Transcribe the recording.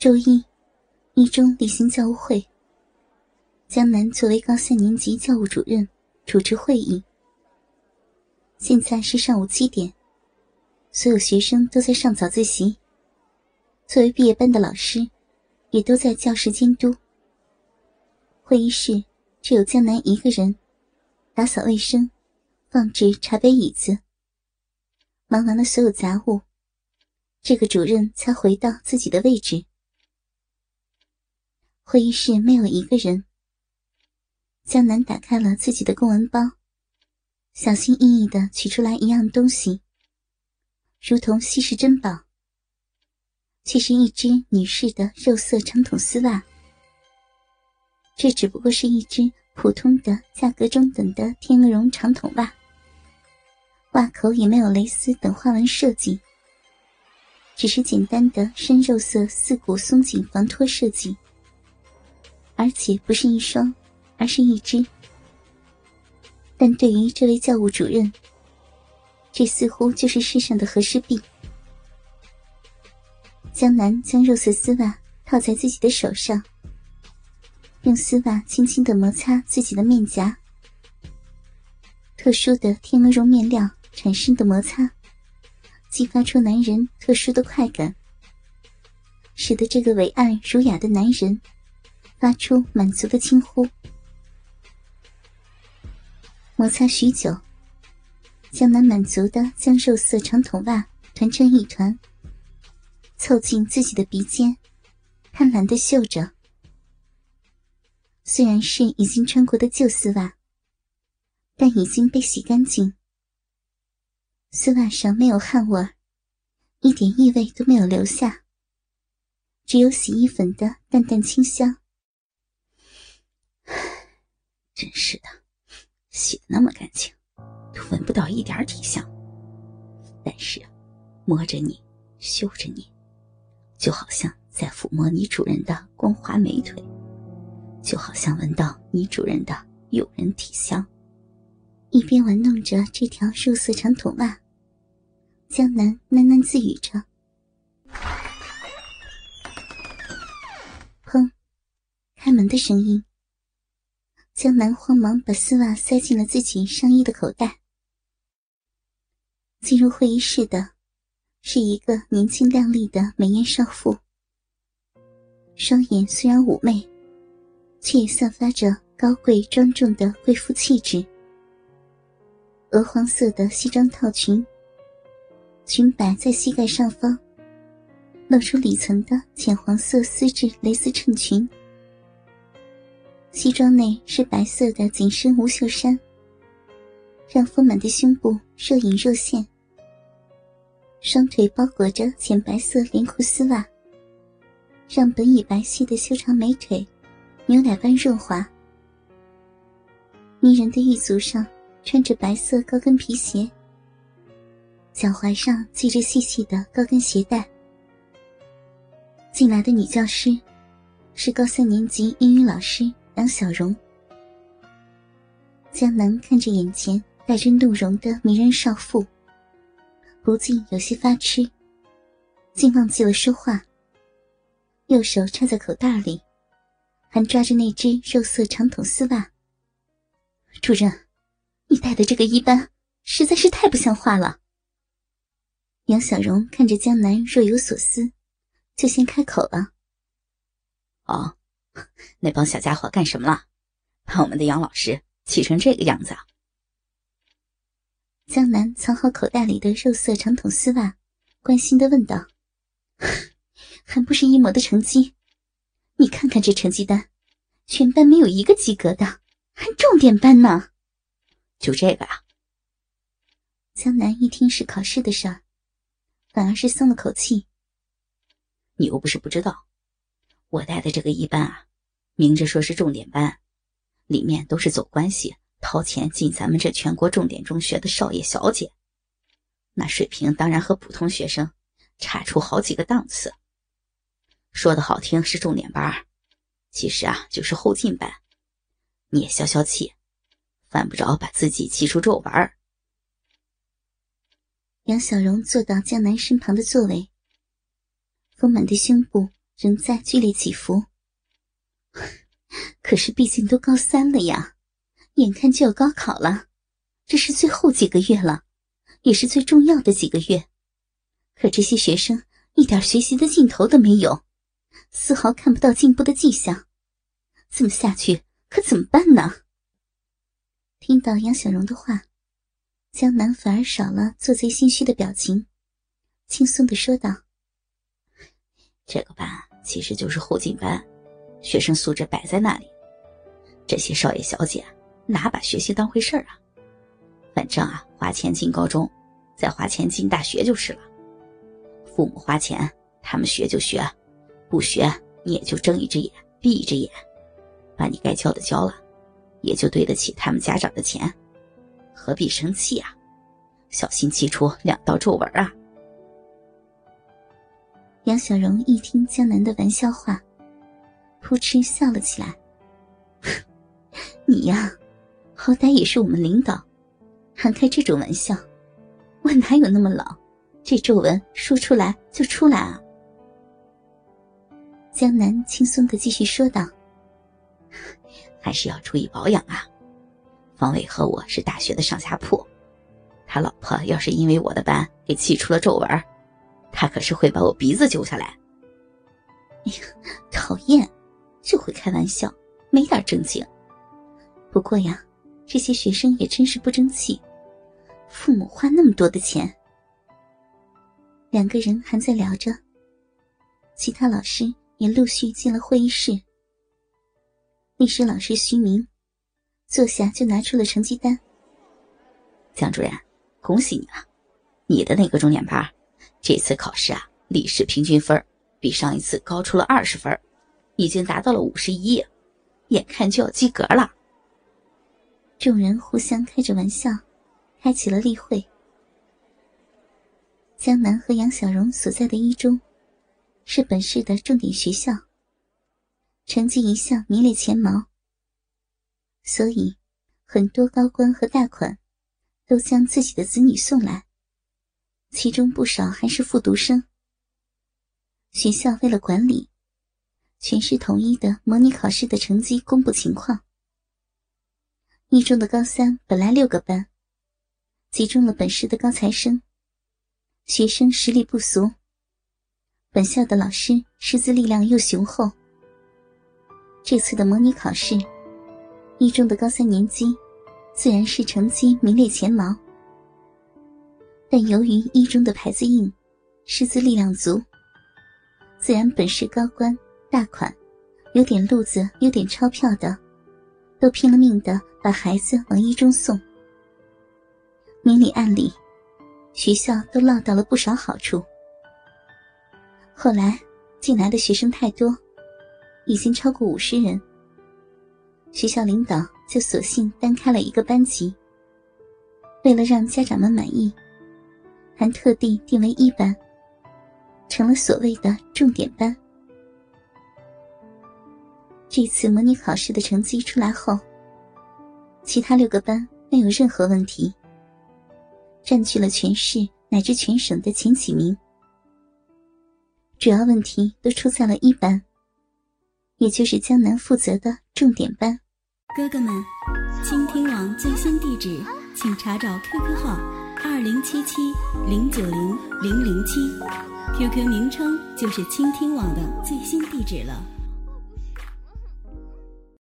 周一，一中例行教务会。江南作为高三年级教务主任主持会议。现在是上午七点，所有学生都在上早自习。作为毕业班的老师，也都在教室监督。会议室只有江南一个人，打扫卫生，放置茶杯椅子。忙完了所有杂物，这个主任才回到自己的位置。会议室没有一个人。江南打开了自己的公文包，小心翼翼的取出来一样东西，如同稀世珍宝，却是一只女士的肉色长筒丝袜。这只不过是一只普通的、价格中等的天鹅绒长筒袜。袜口也没有蕾丝等花纹设计，只是简单的深肉色四股松紧防脱设计，而且不是一双，而是一只。但对于这位教务主任，这似乎就是世上的和氏璧。江南将肉色丝袜套在自己的手上，用丝袜轻轻的摩擦自己的面颊，特殊的天鹅绒面料。产生的摩擦，激发出男人特殊的快感，使得这个伟岸儒雅的男人发出满足的轻呼。摩擦许久，江南满足的将肉色长筒袜团成一团，凑近自己的鼻尖，贪婪的嗅着。虽然是已经穿过的旧丝袜，但已经被洗干净。丝袜上没有汗味一点异味都没有留下，只有洗衣粉的淡淡清香。真是的，洗的那么干净，都闻不到一点体香。但是，摸着你，嗅着你，就好像在抚摸你主人的光滑美腿，就好像闻到你主人的诱人体香。一边玩弄着这条肉色长筒袜，江南喃喃自语着：“砰！”开门的声音。江南慌忙把丝袜塞进了自己上衣的口袋。进入会议室的，是一个年轻靓丽的美艳少妇。双眼虽然妩媚，却也散发着高贵庄重的贵妇气质。鹅黄色的西装套裙，裙摆在膝盖上方，露出里层的浅黄色丝质蕾丝衬裙。西装内是白色的紧身无袖衫，让丰满的胸部若隐若现。双腿包裹着浅白色连裤丝袜，让本已白皙的修长美腿牛奶般润滑。迷人的玉足上。穿着白色高跟皮鞋，脚踝上系着细细的高跟鞋带。进来的女教师是高三年级英语老师杨小荣。江南看着眼前带着怒容的迷人少妇，不禁有些发痴，竟忘记了说话。右手插在口袋里，还抓着那只肉色长筒丝袜。主任。你带的这个一班实在是太不像话了。杨小荣看着江南若有所思，就先开口了：“啊，那帮小家伙干什么了？把我们的杨老师气成这个样子啊？”江南藏好口袋里的肉色长筒丝袜，关心的问道：“还不是一模的成绩？你看看这成绩单，全班没有一个及格的，还重点班呢。”就这个啊！江南一听是考试的事儿，反而是松了口气。你又不是不知道，我带的这个一班啊，明着说是重点班，里面都是走关系、掏钱进咱们这全国重点中学的少爷小姐，那水平当然和普通学生差出好几个档次。说的好听是重点班，其实啊就是后进班。你也消消气。犯不着把自己气出皱纹。杨小荣坐到江南身旁的座位，丰满的胸部仍在剧烈起伏。可是毕竟都高三了呀，眼看就要高考了，这是最后几个月了，也是最重要的几个月。可这些学生一点学习的劲头都没有，丝毫看不到进步的迹象，这么下去可怎么办呢？听到杨小荣的话，江南反而少了做贼心虚的表情，轻松的说道：“这个班其实就是后进班，学生素质摆在那里。这些少爷小姐哪把学习当回事儿啊？反正啊，花钱进高中，再花钱进大学就是了。父母花钱，他们学就学，不学你也就睁一只眼闭一只眼，把你该交的交了。”也就对得起他们家长的钱，何必生气啊？小心气出两道皱纹啊！杨小荣一听江南的玩笑话，扑哧笑了起来。你呀，好歹也是我们领导，还开这种玩笑，我哪有那么老？这皱纹说出来就出来啊！江南轻松的继续说道。还是要注意保养啊！方伟和我是大学的上下铺，他老婆要是因为我的班给气出了皱纹，他可是会把我鼻子揪下来。哎呀，讨厌，开玩笑，没点正经。不过呀，这些学生也真是不争气，父母花那么多的钱。两个人还在聊着，其他老师也陆续进了会议室。历史老师徐明坐下就拿出了成绩单。江主任，恭喜你了，你的那个重点班，这次考试啊，历史平均分比上一次高出了二十分，已经达到了五十一，眼看就要及格了。众人互相开着玩笑，开启了例会。江南和杨小荣所在的一中，是本市的重点学校。成绩一向名列前茅，所以很多高官和大款都将自己的子女送来，其中不少还是复读生。学校为了管理，全市统一的模拟考试的成绩公布情况。一中的高三本来六个班，集中了本市的高材生，学生实力不俗，本校的老师师资力量又雄厚。这次的模拟考试，一中的高三年级自然是成绩名列前茅。但由于一中的牌子硬，师资力量足，自然本市高官大款，有点路子、有点钞票的，都拼了命的把孩子往一中送。明里暗里，学校都落到了不少好处。后来进来的学生太多。已经超过五十人，学校领导就索性单开了一个班级。为了让家长们满意，还特地定为一班，成了所谓的重点班。这次模拟考试的成绩出来后，其他六个班没有任何问题，占据了全市乃至全省的前几名。主要问题都出在了一班。也就是江南负责的重点班。哥哥们，倾听网最新地址，请查找 QQ 号二零七七零九零零零七，QQ 名称就是倾听网的最新地址了。